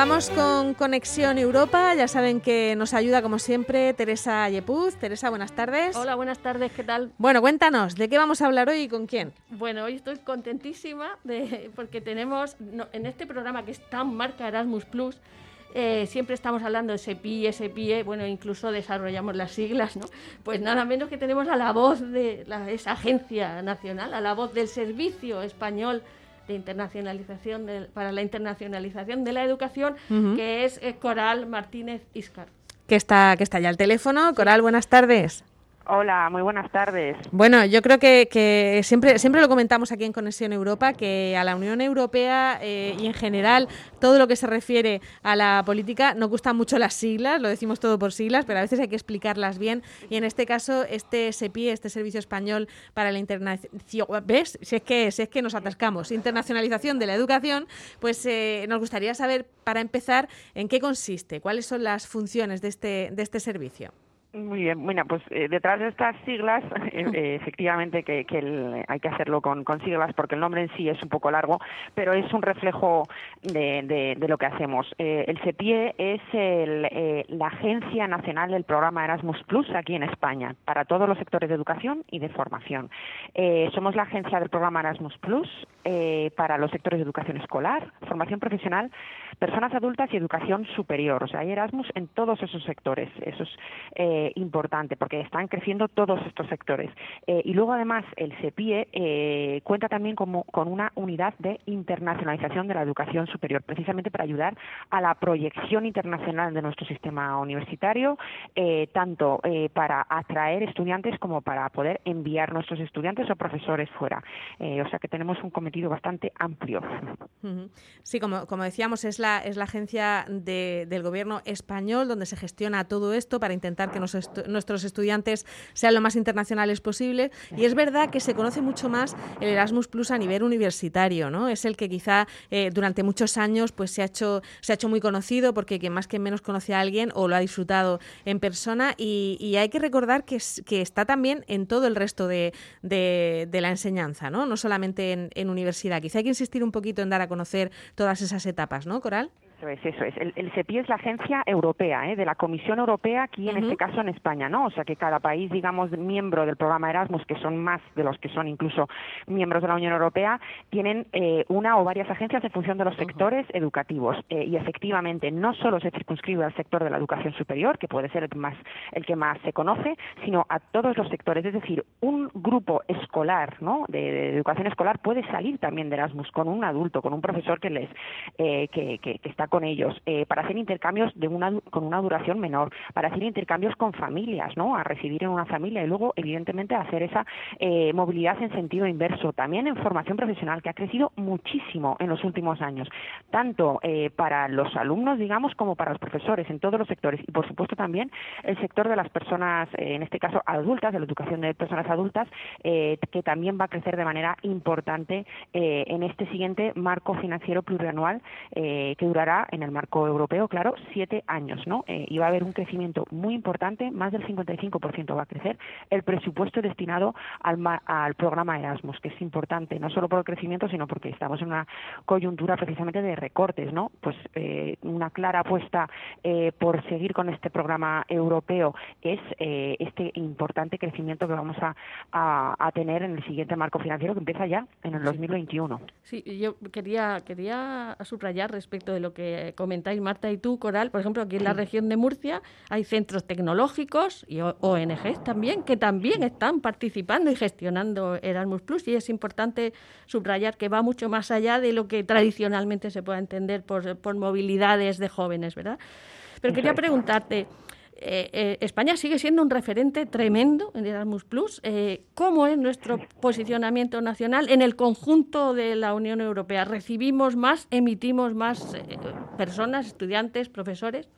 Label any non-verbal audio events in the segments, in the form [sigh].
Vamos con Conexión Europa. Ya saben que nos ayuda, como siempre, Teresa Yepuz. Teresa, buenas tardes. Hola, buenas tardes, ¿qué tal? Bueno, cuéntanos, ¿de qué vamos a hablar hoy y con quién? Bueno, hoy estoy contentísima de, porque tenemos en este programa que es tan marca Erasmus Plus. Eh, siempre estamos hablando de SEPI, SEPIE, bueno, incluso desarrollamos las siglas, ¿no? Pues nada menos que tenemos a la voz de esa agencia nacional, a la voz del Servicio Español de internacionalización para la internacionalización de la educación, que es eh, Coral Martínez Iscar. Que está, que está ya al teléfono. Coral, buenas tardes. Hola, muy buenas tardes. Bueno, yo creo que, siempre, siempre lo comentamos aquí en Conexión Europa, que a la Unión Europea eh, y en general todo lo que se refiere a la política no gustan mucho las siglas, lo decimos todo por siglas, pero a veces hay que explicarlas bien. Y en este caso, este SEPI, este Servicio Español para la Internacionalización, ¿ves? Si es que, si es que nos atascamos, internacionalización de la educación, pues eh, nos gustaría saber, para empezar, en qué consiste, cuáles son las funciones de este, de este servicio. Muy bien, bueno, pues eh, detrás de estas siglas, [laughs] eh, eh, efectivamente que, hay que hacerlo con, siglas porque el nombre en sí es un poco largo, pero es un reflejo de, lo que hacemos. el CEPIE es la Agencia Nacional del Programa Erasmus Plus aquí en España, para todos los sectores de educación y de formación. somos la agencia del programa Erasmus Plus para los sectores de educación escolar, formación profesional, personas adultas y educación superior. O sea, hay Erasmus en todos esos sectores. Eso es eh, importante porque están creciendo todos estos sectores. Eh, y luego, además, el CEPIE eh, cuenta también como, con una unidad de internacionalización de la educación superior, precisamente para ayudar a la proyección internacional de nuestro sistema universitario, tanto para atraer estudiantes como para poder enviar nuestros estudiantes o profesores fuera. o sea que tenemos un cometido bastante amplio. Sí, como, como decíamos, es la, es la agencia del gobierno español donde se gestiona todo esto para intentar que nos nuestros estudiantes sean lo más internacionales posible. Y es verdad que se conoce mucho más el Erasmus Plus a nivel universitario, ¿no? Es el que quizá eh, durante muchos años pues se ha hecho se ha hecho muy conocido porque quien más que menos conoce a alguien o lo ha disfrutado en persona y, hay que recordar que, que está también en todo el resto de, de, la enseñanza, ¿no? No solamente en, en universidad. Quizá hay que insistir un poquito en dar a conocer todas esas etapas, ¿no, Coral? Eso es, eso es. El, el CEPI es la agencia europea, ¿eh? de la Comisión Europea, aquí en este caso en España, ¿no? O sea que cada país, digamos, miembro del programa Erasmus, que son más de los que son incluso miembros de la Unión Europea, tienen eh, una o varias agencias en función de los sectores educativos. Eh, y efectivamente, no solo se circunscribe al sector de la educación superior, que puede ser el, más, el que más se conoce, sino a todos los sectores. Es decir, un grupo escolar, ¿no? De, educación escolar puede salir también de Erasmus con un adulto, con un profesor que les que, que, que está con ellos, eh, para hacer intercambios de una, con una duración menor, para hacer intercambios con familias, ¿no? A residir en una familia y luego, evidentemente, hacer esa eh, movilidad en sentido inverso. También en formación profesional, que ha crecido muchísimo en los últimos años, tanto eh, para los alumnos, digamos, como para los profesores en todos los sectores. Y, por supuesto, también el sector de las personas, en este caso adultas, de la educación de personas adultas, que también va a crecer de manera importante en este siguiente marco financiero plurianual que durará en el marco europeo, claro, siete años, ¿no? Eh, y va a haber un crecimiento muy importante, más del 55% va a crecer el presupuesto destinado al, al programa Erasmus, que es importante, no solo por el crecimiento, sino porque estamos en una coyuntura precisamente de recortes, ¿no? Pues eh, una clara apuesta eh, por seguir con este programa europeo es este importante crecimiento que vamos a, a, tener en el siguiente marco financiero que empieza ya en el 2021. Sí, yo quería, quería subrayar respecto de lo que comentáis Marta y tú, Coral, por ejemplo, aquí en la región de Murcia hay centros tecnológicos y ONGs también que también están participando y gestionando Erasmus Plus y es importante subrayar que va mucho más allá de lo que tradicionalmente se pueda entender por, por movilidades de jóvenes, ¿verdad? Pero quería preguntarte, eh, eh, España sigue siendo un referente tremendo en Erasmus Plus. Eh, ¿Cómo es nuestro posicionamiento nacional en el conjunto de la Unión Europea? ¿Recibimos más, emitimos más personas, estudiantes, profesores?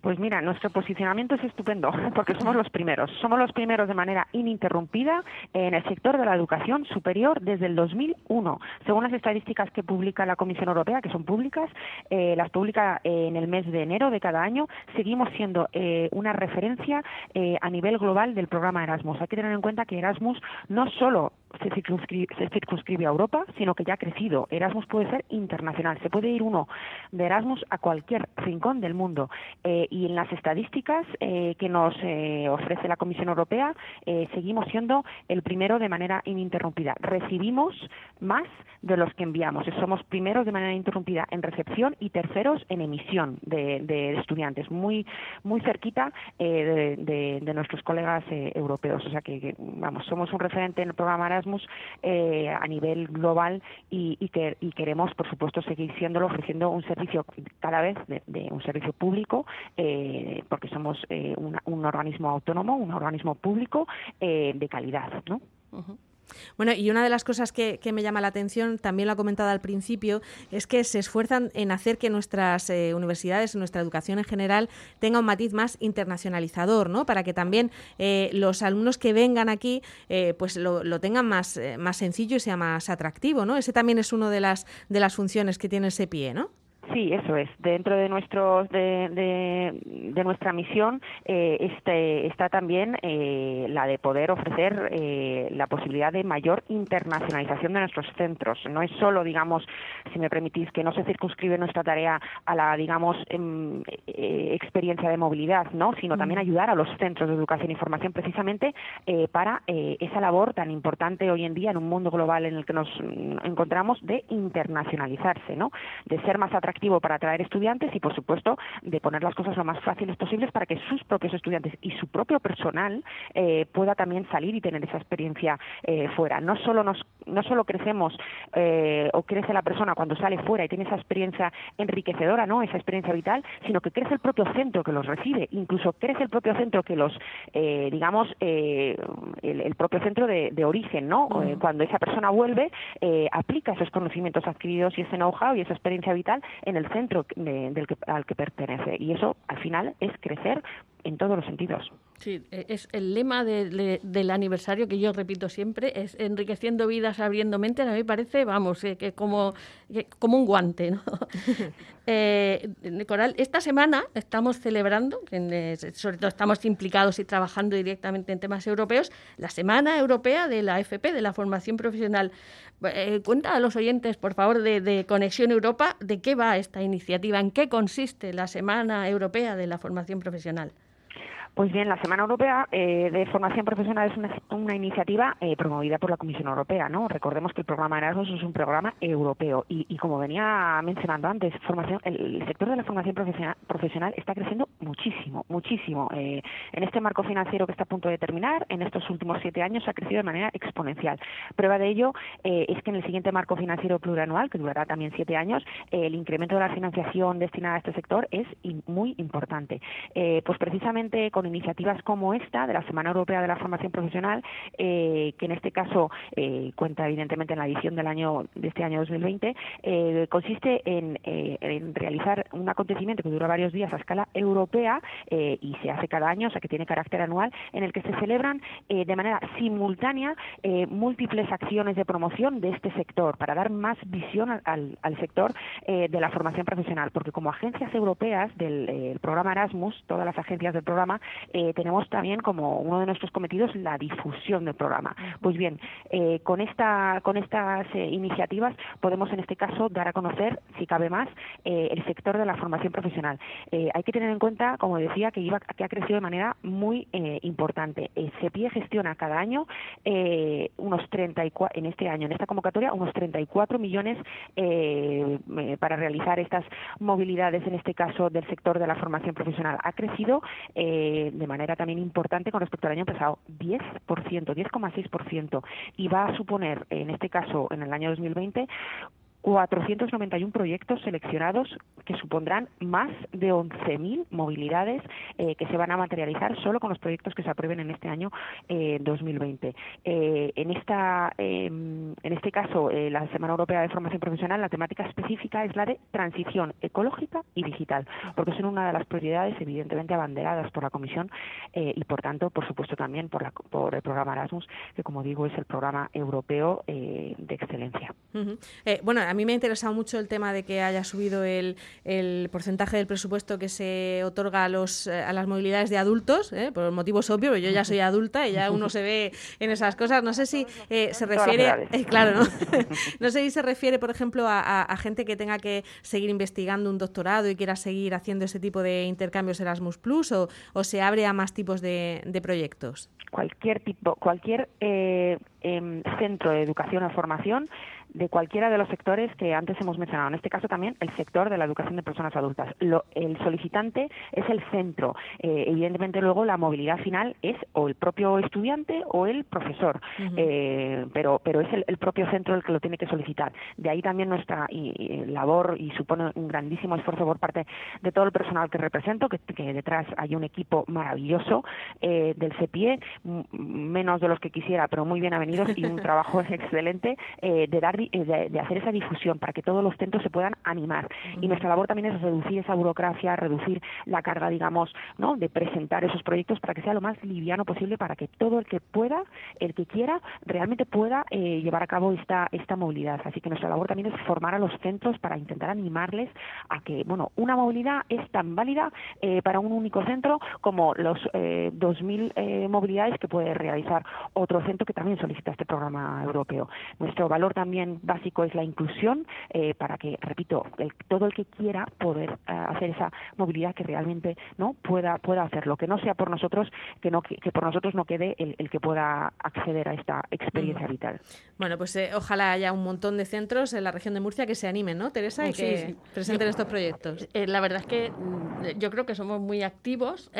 Pues mira, nuestro posicionamiento es estupendo [laughs] porque somos los primeros. Somos los primeros de manera ininterrumpida en el sector de la educación superior desde el 2001. Según las estadísticas que publica la Comisión Europea, que son públicas, eh, las publica en el mes de enero de cada año, seguimos siendo eh, una referencia eh, a nivel global del programa Erasmus. Hay que tener en cuenta que Erasmus no solo se circunscribe, a Europa, sino que ya ha crecido. Erasmus puede ser internacional. Se puede ir uno de Erasmus a cualquier rincón del mundo. Eh, y en las estadísticas eh, que nos eh, ofrece la Comisión Europea, seguimos siendo el primero de manera ininterrumpida. Recibimos más de los que enviamos. Somos primeros de manera ininterrumpida en recepción y terceros en emisión de, estudiantes, muy muy cerquita de, nuestros colegas europeos. O sea que, vamos, somos un referente en el programa Erasmus a nivel global y, que, y queremos, por supuesto, seguir siéndolo, ofreciendo un servicio cada vez de, un servicio público, eh, porque somos eh, un organismo autónomo, un organismo público eh, de calidad, ¿no? Bueno, y una de las cosas que, me llama la atención, también lo ha comentado al principio, es que se esfuerzan en hacer que nuestras eh, universidades, nuestra educación en general, tenga un matiz más internacionalizador, ¿no? Para que también eh, los alumnos que vengan aquí, eh, pues lo, tengan más, más sencillo y sea más atractivo, ¿no? Ese también es una de las, de las funciones que tiene ese pie, ¿no? Sí, eso es. Dentro de nuestros de, de, nuestra misión eh, este, está también eh, la de poder ofrecer eh, la posibilidad de mayor internacionalización de nuestros centros. No es solo, digamos, si me permitís, que no se circunscribe nuestra tarea a la, digamos, em, experiencia de movilidad, no, sino también ayudar a los centros de educación y formación precisamente para esa labor tan importante hoy en día en un mundo global en el que nos encontramos de internacionalizarse, no, de ser más atractivos para atraer estudiantes y, por supuesto, de poner las cosas lo más fáciles posibles para que sus propios estudiantes y su propio personal eh, pueda también salir y tener esa experiencia eh, fuera. No solo nos, no solo crecemos eh, o crece la persona cuando sale fuera y tiene esa experiencia enriquecedora, no, esa experiencia vital, sino que crece el propio centro que los recibe, incluso crece el propio centro que los, digamos, el, propio centro de, origen, ¿no? Cuando esa persona vuelve, aplica esos conocimientos adquiridos y ese know-how y esa experiencia vital en el centro del que, al que pertenece. Y eso, al final, es crecer en todos los sentidos. Sí, e, es el lema del aniversario que yo repito siempre, es enriqueciendo vidas, abriendo mentes. A mí me parece, vamos, eh, que como, como un guante. ¿no? [laughs] eh, Coral, esta semana estamos celebrando, sobre todo estamos implicados y trabajando directamente en temas europeos, la Semana Europea de la FP, de la Formación Profesional. Eh, cuenta a los oyentes, por favor, de, de Conexión Europa, de qué va esta iniciativa, en qué consiste la Semana Europea de la Formación Profesional. Pues bien, la Semana Europea eh, de Formación Profesional es una, iniciativa eh, promovida por la Comisión Europea, ¿no? Recordemos que el programa Erasmus es un programa europeo y, como venía mencionando antes, formación, el, sector de la formación profesional, está creciendo muchísimo, muchísimo. Eh, en este marco financiero que está a punto de terminar, en estos últimos siete años ha crecido de manera exponencial. Prueba de ello es que en el siguiente marco financiero plurianual, que durará también siete años, el incremento de la financiación destinada a este sector es muy importante. pues precisamente con iniciativas como esta de la Semana Europea de la Formación Profesional, eh, que en este caso eh, cuenta evidentemente en la edición del año de este año 2020, eh, consiste en, realizar un acontecimiento que dura varios días a escala europea y se hace cada año, o sea que tiene carácter anual, en el que se celebran de manera simultánea múltiples acciones de promoción de este sector para dar más visión al, sector de la formación profesional, porque como agencias europeas del programa Erasmus, todas las agencias del programa eh, tenemos también como uno de nuestros cometidos la difusión del programa. Pues bien, eh, con, esta, con estas eh, iniciativas podemos en este caso dar a conocer, si cabe más, el sector de la formación profesional. hay que tener en cuenta, como decía, que, iba, que ha crecido de manera muy importante. CEPIE gestiona cada año unos 34, en este año, en esta convocatoria, unos 34 millones para realizar estas movilidades, en este caso del sector de la formación profesional. Ha crecido de manera también importante con respecto al año pasado, 10%, 10,6%, y va a suponer, en este caso, en el año 2020, 491 proyectos seleccionados que supondrán más de 11.000 movilidades eh, que se van a materializar solo con los proyectos que se aprueben en este año 2020. Eh, eh, en, esta, em, en este caso, la Semana Europea de Formación Profesional, la temática específica es la de transición ecológica y digital, porque son una de las prioridades evidentemente abanderadas por la Comisión y, por tanto, por supuesto, también por, la, por el programa Erasmus, que, como digo, es el programa europeo de excelencia. bueno, a mí me ha interesado mucho el tema de que haya subido el, el porcentaje del presupuesto que se otorga a, los, eh, a las movilidades de adultos, ¿eh? por motivos obvios, yo ya soy adulta y ya uno se ve en esas cosas. No sé si eh, se refiere, claro, ¿no? [laughs] no sé si se refiere, por ejemplo, a, gente que tenga que seguir investigando un doctorado y quiera seguir haciendo ese tipo de intercambios Erasmus Plus o, o se abre a más tipos de, de proyectos. Cualquier tipo, cualquier eh, em, centro de educación o formación de cualquiera de los sectores que antes hemos mencionado. En este caso también el sector de la educación de personas adultas. el solicitante es el centro. Eh, evidentemente luego la movilidad final es o el propio estudiante o el profesor, eh, pero, pero es el, propio centro el que lo tiene que solicitar. De ahí también nuestra labor y supone un grandísimo esfuerzo por parte de todo el personal que represento, que, detrás hay un equipo maravilloso eh, del CEPIE, menos de los que quisiera, pero muy bien avenidos y un [laughs] trabajo excelente de dar eh, de, hacer esa difusión para que todos los centros se puedan animar. Y nuestra labor también es reducir esa burocracia, reducir la carga, digamos, ¿no? de presentar esos proyectos para que sea lo más liviano posible, para que todo el que pueda, el que quiera, realmente pueda eh, llevar a cabo esta, esta movilidad. Así que nuestra labor también es formar a los centros para intentar animarles a que, bueno, una movilidad es tan válida eh, para un único centro como los eh, 2.000 movilidades que puede realizar otro centro que también solicita este programa europeo. Nuestro valor también básico es la inclusión eh, para que, repito, todo el que quiera poder eh, hacer esa movilidad que realmente no pueda pueda hacerlo, que no sea por nosotros, que no que, por nosotros no quede el, que pueda acceder a esta experiencia mm. vital. Bueno, pues eh, ojalá haya un montón de centros en la región de Murcia que se animen, ¿no, Teresa? Y que presenten estos proyectos. la verdad es que mm, yo creo que somos muy activos.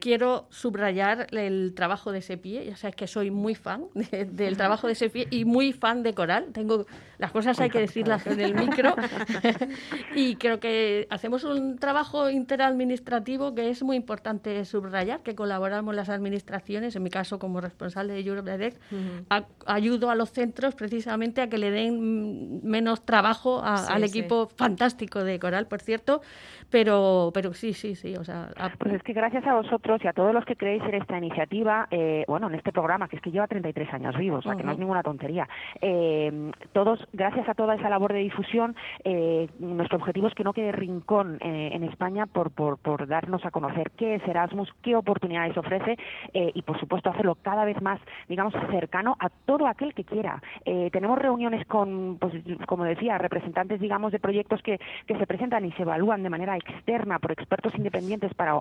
quiero subrayar el trabajo de Sepie, ya sabes que soy muy fan del trabajo de Sepie y muy fan de Coral. Tengo las cosas hay que decirlas en el micro. [laughs] y creo que hacemos un trabajo interadministrativo que es muy importante subrayar, que colaboramos las administraciones, en mi caso como responsable de Europe Direct, ayudo a los centros precisamente a que le den menos trabajo al equipo fantástico de Coral, por cierto, pero, pero sí, sí, sí. O sea, Pues es que gracias a vosotros y a todos los que creéis en esta iniciativa, eh, bueno, en este programa, que es que lleva 33 años vivos, o sea, que no es ninguna tontería, eh, todos, gracias a toda esa labor de difusión, eh, nuestro objetivo es que no quede rincón eh, en España por, por, por, darnos a conocer qué es Erasmus, qué oportunidades ofrece eh, y, por supuesto, hacerlo cada vez más, digamos, cercano a todo aquel que quiera. tenemos reuniones con, pues, como decía, representantes, digamos, de proyectos que, que se presentan y se evalúan de manera externa por expertos independientes para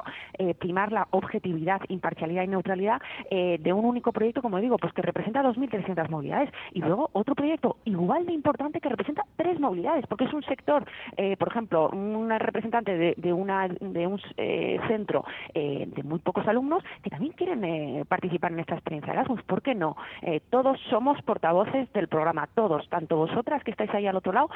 primar la objetividad, imparcialidad y neutralidad de un único proyecto, como digo, pues que representa 2.300 movilidades y luego otro proyecto igual de importante que representa tres movilidades, porque es un sector, eh, por ejemplo, una representante de, de una, de un eh, centro eh, de muy pocos alumnos que también quieren participar en esta experiencia Erasmus. ¿Por qué no? todos somos portavoces del programa, todos, tanto vosotras que estáis ahí al otro lado,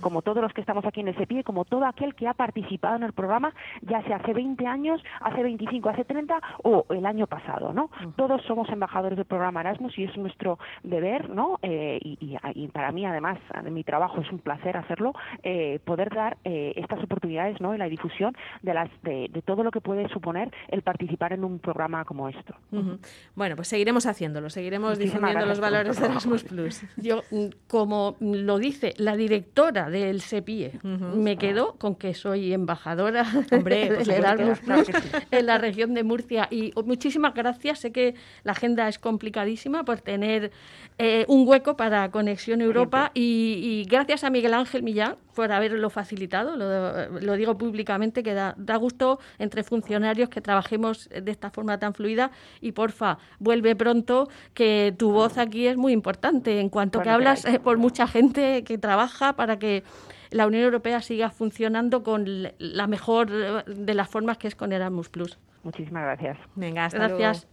como todos los que estamos aquí en ese pie, como todo aquel que ha participado en el programa, ya sea hace 20 años, hace 25, hace 30 o el año pasado, ¿no? Todos somos embajadores del programa Erasmus y es nuestro deber, ¿no? y, y para mí, además, de mi trabajo, es un placer hacerlo, eh, poder dar eh, estas oportunidades ¿no? y la difusión de, las, de, todo lo que puede suponer el participar en un programa como esto. Bueno, pues seguiremos haciéndolo, seguiremos difundiendo los valores de Erasmus Plus. Yo, mm, como lo dice la directora del SEPIE, me quedo con que soy embajadora [laughs] Hombre, del Erasmus Plus en la región de Murcia y muchísimas gracias. Sé que la agenda es complicadísima por tener eh, un hueco para Conexión Europa y, gracias a Miguel Ángel Millán por haberlo facilitado. Lo, digo públicamente que da, gusto entre funcionarios que trabajemos de esta forma tan fluida y porfa, vuelve pronto que tu voz aquí es muy importante en cuanto que hablas eh, por mucha gente que trabaja para que la Unión Europea siga funcionando con la mejor de las formas que es con Erasmus Plus. Muchísimas gracias. Venga, hasta gracias.